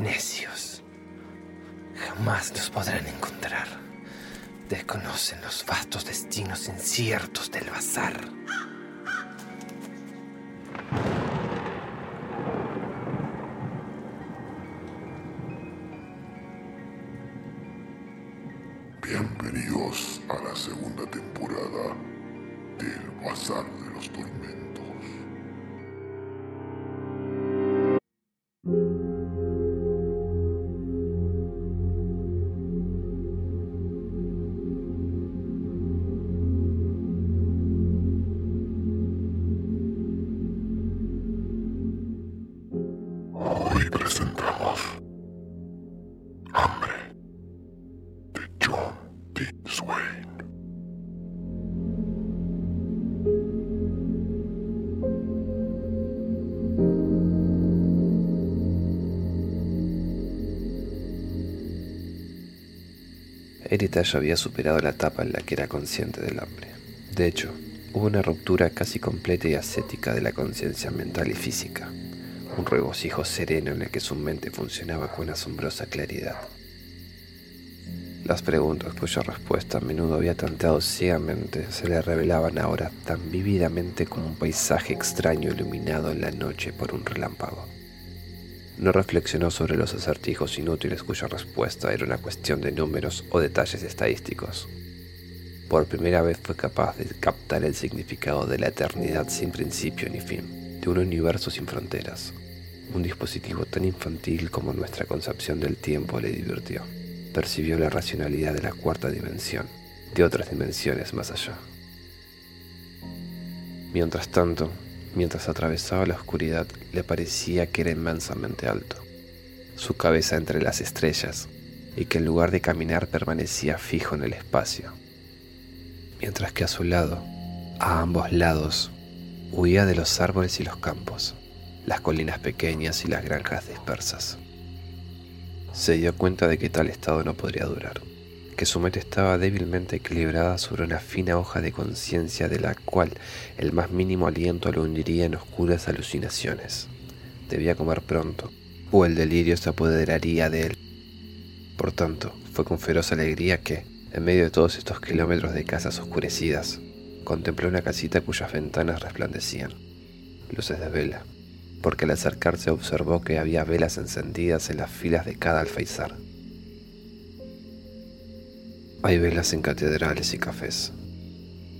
Necios. Jamás los podrán encontrar. Desconocen los vastos destinos inciertos del bazar. Bienvenidos a la segunda temporada del Bazar de los Tormentos. Heritage había superado la etapa en la que era consciente del hambre. De hecho, hubo una ruptura casi completa y ascética de la conciencia mental y física, un regocijo sereno en el que su mente funcionaba con asombrosa claridad. Las preguntas cuya respuesta a menudo había tanteado ciegamente se le revelaban ahora tan vívidamente como un paisaje extraño iluminado en la noche por un relámpago. No reflexionó sobre los acertijos inútiles cuya respuesta era una cuestión de números o detalles estadísticos. Por primera vez fue capaz de captar el significado de la eternidad sin principio ni fin, de un universo sin fronteras. Un dispositivo tan infantil como nuestra concepción del tiempo le divirtió. Percibió la racionalidad de la cuarta dimensión, de otras dimensiones más allá. Mientras tanto, mientras atravesaba la oscuridad, le parecía que era inmensamente alto, su cabeza entre las estrellas, y que en lugar de caminar permanecía fijo en el espacio. Mientras que a su lado, a ambos lados, huía de los árboles y los campos, las colinas pequeñas y las granjas dispersas. Se dio cuenta de que tal estado no podría durar, que su mente estaba débilmente equilibrada sobre una fina hoja de conciencia de la cual el más mínimo aliento lo hundiría en oscuras alucinaciones. Debía comer pronto, o el delirio se apoderaría de él. Por tanto, fue con feroz alegría que, en medio de todos estos kilómetros de casas oscurecidas, contempló una casita cuyas ventanas resplandecían, luces de vela, porque al acercarse observó que había velas encendidas en las filas de cada alféizar. Hay velas en catedrales y cafés,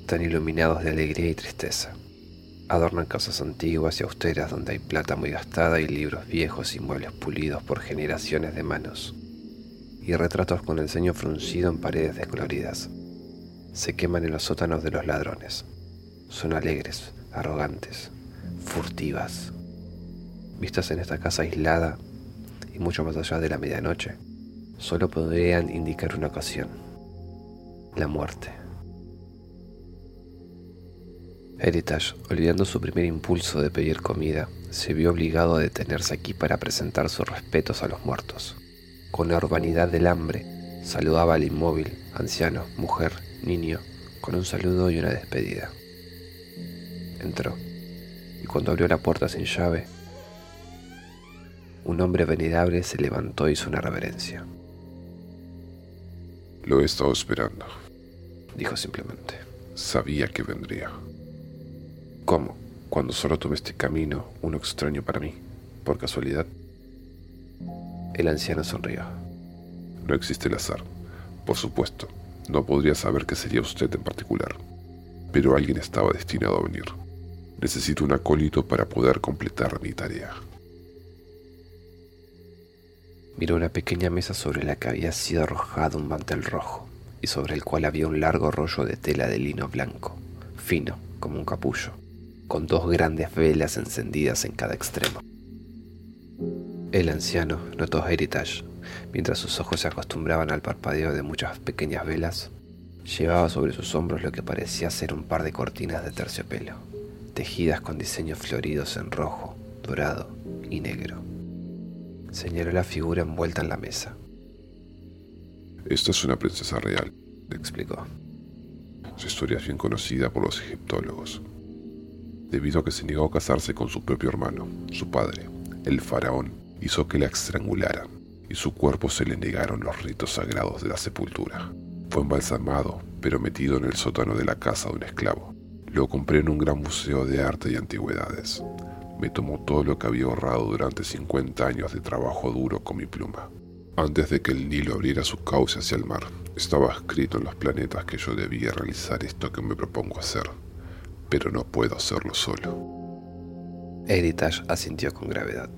tan iluminados de alegría y tristeza. Adornan casas antiguas y austeras donde hay plata muy gastada y libros viejos y muebles pulidos por generaciones de manos, y retratos con el ceño fruncido en paredes descoloridas. Se queman en los sótanos de los ladrones. Son alegres, arrogantes, furtivas. Vistas en esta casa aislada y mucho más allá de la medianoche, solo podrían indicar una ocasión, la muerte. Heritage, olvidando su primer impulso de pedir comida, se vio obligado a detenerse aquí para presentar sus respetos a los muertos. Con la urbanidad del hambre, saludaba al inmóvil, anciano, mujer, niño, con un saludo y una despedida. Entró, y cuando abrió la puerta sin llave, un hombre venerable se levantó y hizo una reverencia. Lo he estado esperando. Dijo simplemente. Sabía que vendría. ¿Cómo? Cuando solo tomé este camino, uno extraño para mí, por casualidad, El anciano sonrió. no existe el azar. Por supuesto, no podría saber que sería usted en particular, pero alguien estaba destinado a venir. Necesito un acólito para poder completar mi tarea. Miró una pequeña mesa sobre la que había sido arrojado un mantel rojo y sobre el cual había un largo rollo de tela de lino blanco, fino como un capullo, con dos grandes velas encendidas en cada extremo. El anciano notó Heritage mientras sus ojos se acostumbraban al parpadeo de muchas pequeñas velas. Llevaba sobre sus hombros lo que parecía ser un par de cortinas de terciopelo, tejidas con diseños floridos en rojo, dorado y negro. Señaló la figura envuelta en la mesa. Esta es una princesa real, le explicó. Su historia es bien conocida por los egiptólogos, debido a que se negó a casarse con su propio hermano, su padre, el faraón, hizo que la estrangularan y su cuerpo se le negaron los ritos sagrados de la sepultura. Fue embalsamado, pero metido en el sótano de la casa de un esclavo. Lo compré en un gran museo de arte y antigüedades. Me tomó todo lo que había ahorrado durante 50 años de trabajo duro con mi pluma. Antes de que el Nilo abriera su cauce hacia el mar, estaba escrito en los planetas que yo debía realizar esto que me propongo hacer, pero no puedo hacerlo solo. Heritage asintió con gravedad.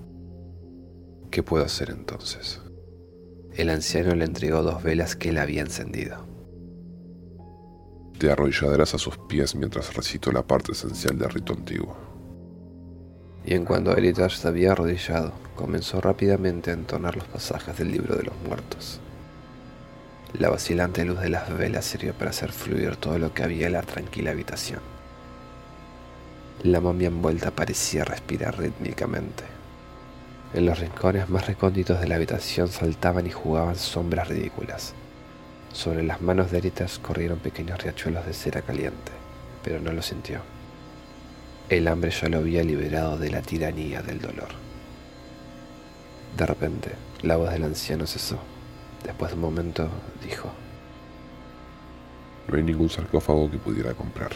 ¿Qué puedo hacer entonces? El anciano le entregó dos velas que él había encendido. Te arrodillarás a sus pies mientras recito la parte esencial del rito antiguo. Y en cuanto Heritage se había arrodillado, comenzó rápidamente a entonar los pasajes del libro de los muertos. La vacilante luz de las velas sirvió para hacer fluir todo lo que había en la tranquila habitación. La momia envuelta parecía respirar rítmicamente. En los rincones más recónditos de la habitación saltaban y jugaban sombras ridículas. Sobre las manos de Eritas corrieron pequeños riachuelos de cera caliente, pero no lo sintió. El hambre ya lo había liberado de la tiranía del dolor. De repente, la voz del anciano cesó. Después de un momento, dijo, No hay ningún sarcófago que pudiera comprar,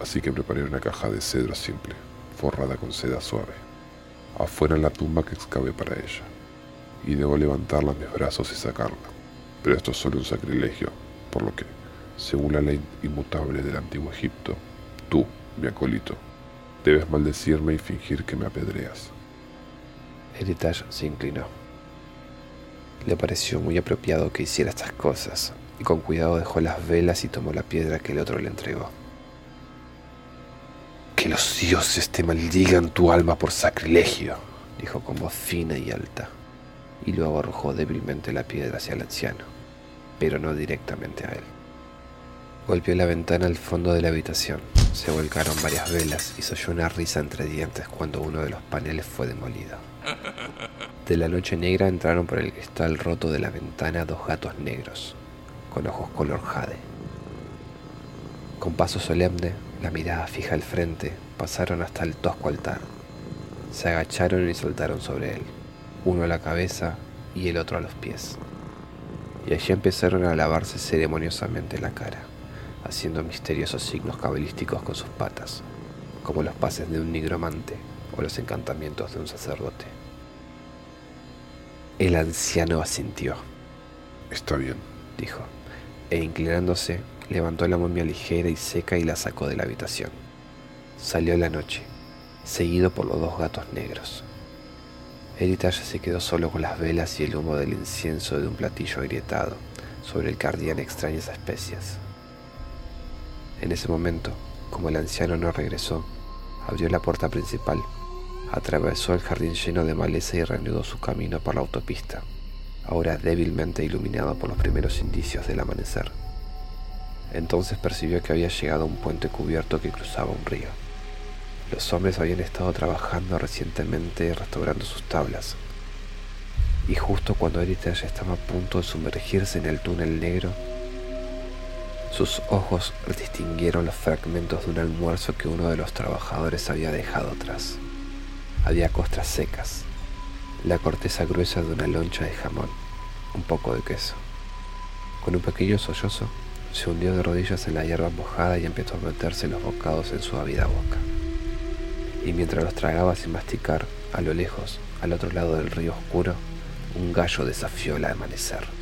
así que preparé una caja de cedro simple, forrada con seda suave afuera la tumba que excavé para ella, y debo levantarla en mis brazos y sacarla. Pero esto es solo un sacrilegio, por lo que, según la ley inmutable del antiguo Egipto, tú, mi acólito, debes maldecirme y fingir que me apedreas. Heritage se inclinó. Le pareció muy apropiado que hiciera estas cosas, y con cuidado dejó las velas y tomó la piedra que el otro le entregó. Que los dioses te maldigan tu alma por sacrilegio, dijo con voz fina y alta, y luego arrojó débilmente la piedra hacia el anciano, pero no directamente a él. Golpeó la ventana al fondo de la habitación, se volcaron varias velas y se oyó una risa entre dientes cuando uno de los paneles fue demolido. De la noche negra entraron por el cristal roto de la ventana dos gatos negros, con ojos color jade. Con paso solemne, la mirada fija al frente, pasaron hasta el tosco altar. Se agacharon y saltaron sobre él, uno a la cabeza y el otro a los pies. Y allí empezaron a lavarse ceremoniosamente la cara, haciendo misteriosos signos cabalísticos con sus patas, como los pases de un nigromante o los encantamientos de un sacerdote. El anciano asintió. Está bien, dijo, e inclinándose levantó la momia ligera y seca y la sacó de la habitación. Salió la noche, seguido por los dos gatos negros. Heritage se quedó solo con las velas y el humo del incienso de un platillo agrietado, sobre el que ardían extrañas especias. En ese momento, como el anciano no regresó, abrió la puerta principal, atravesó el jardín lleno de maleza y reanudó su camino por la autopista, ahora débilmente iluminado por los primeros indicios del amanecer. Entonces percibió que había llegado a un puente cubierto que cruzaba un río. Los hombres habían estado trabajando recientemente restaurando sus tablas. Y justo cuando Heritage estaba a punto de sumergirse en el túnel negro, sus ojos distinguieron los fragmentos de un almuerzo que uno de los trabajadores había dejado atrás. Había costras secas, la corteza gruesa de una loncha de jamón, un poco de queso. Con un pequeño sollozo, se hundió de rodillas en la hierba mojada y empezó a meterse los bocados en su ávida boca. Y mientras los tragaba sin masticar, a lo lejos, al otro lado del río oscuro, un gallo desafió el amanecer.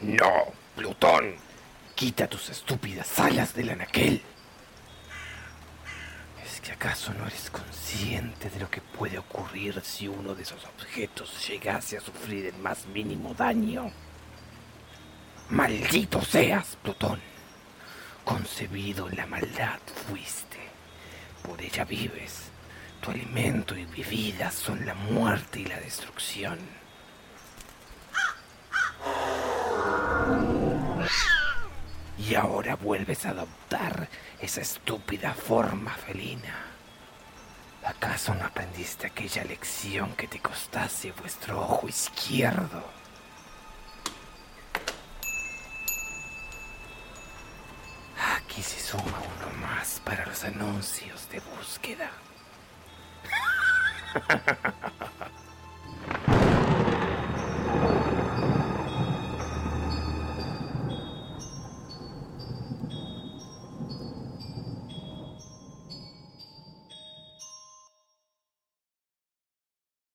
No, Plutón. Quita tus estúpidas alas del anaquel. ¿Es que acaso no eres consciente de lo que puede ocurrir si uno de esos objetos llegase a sufrir el más mínimo daño? Maldito seas, Plutón. Concebido en la maldad fuiste. Por ella vives. Tu alimento y vida son la muerte y la destrucción. Y ahora vuelves a adoptar esa estúpida forma felina. ¿Acaso no aprendiste aquella lección que te costase vuestro ojo izquierdo? Aquí se suma uno más para los anuncios de búsqueda.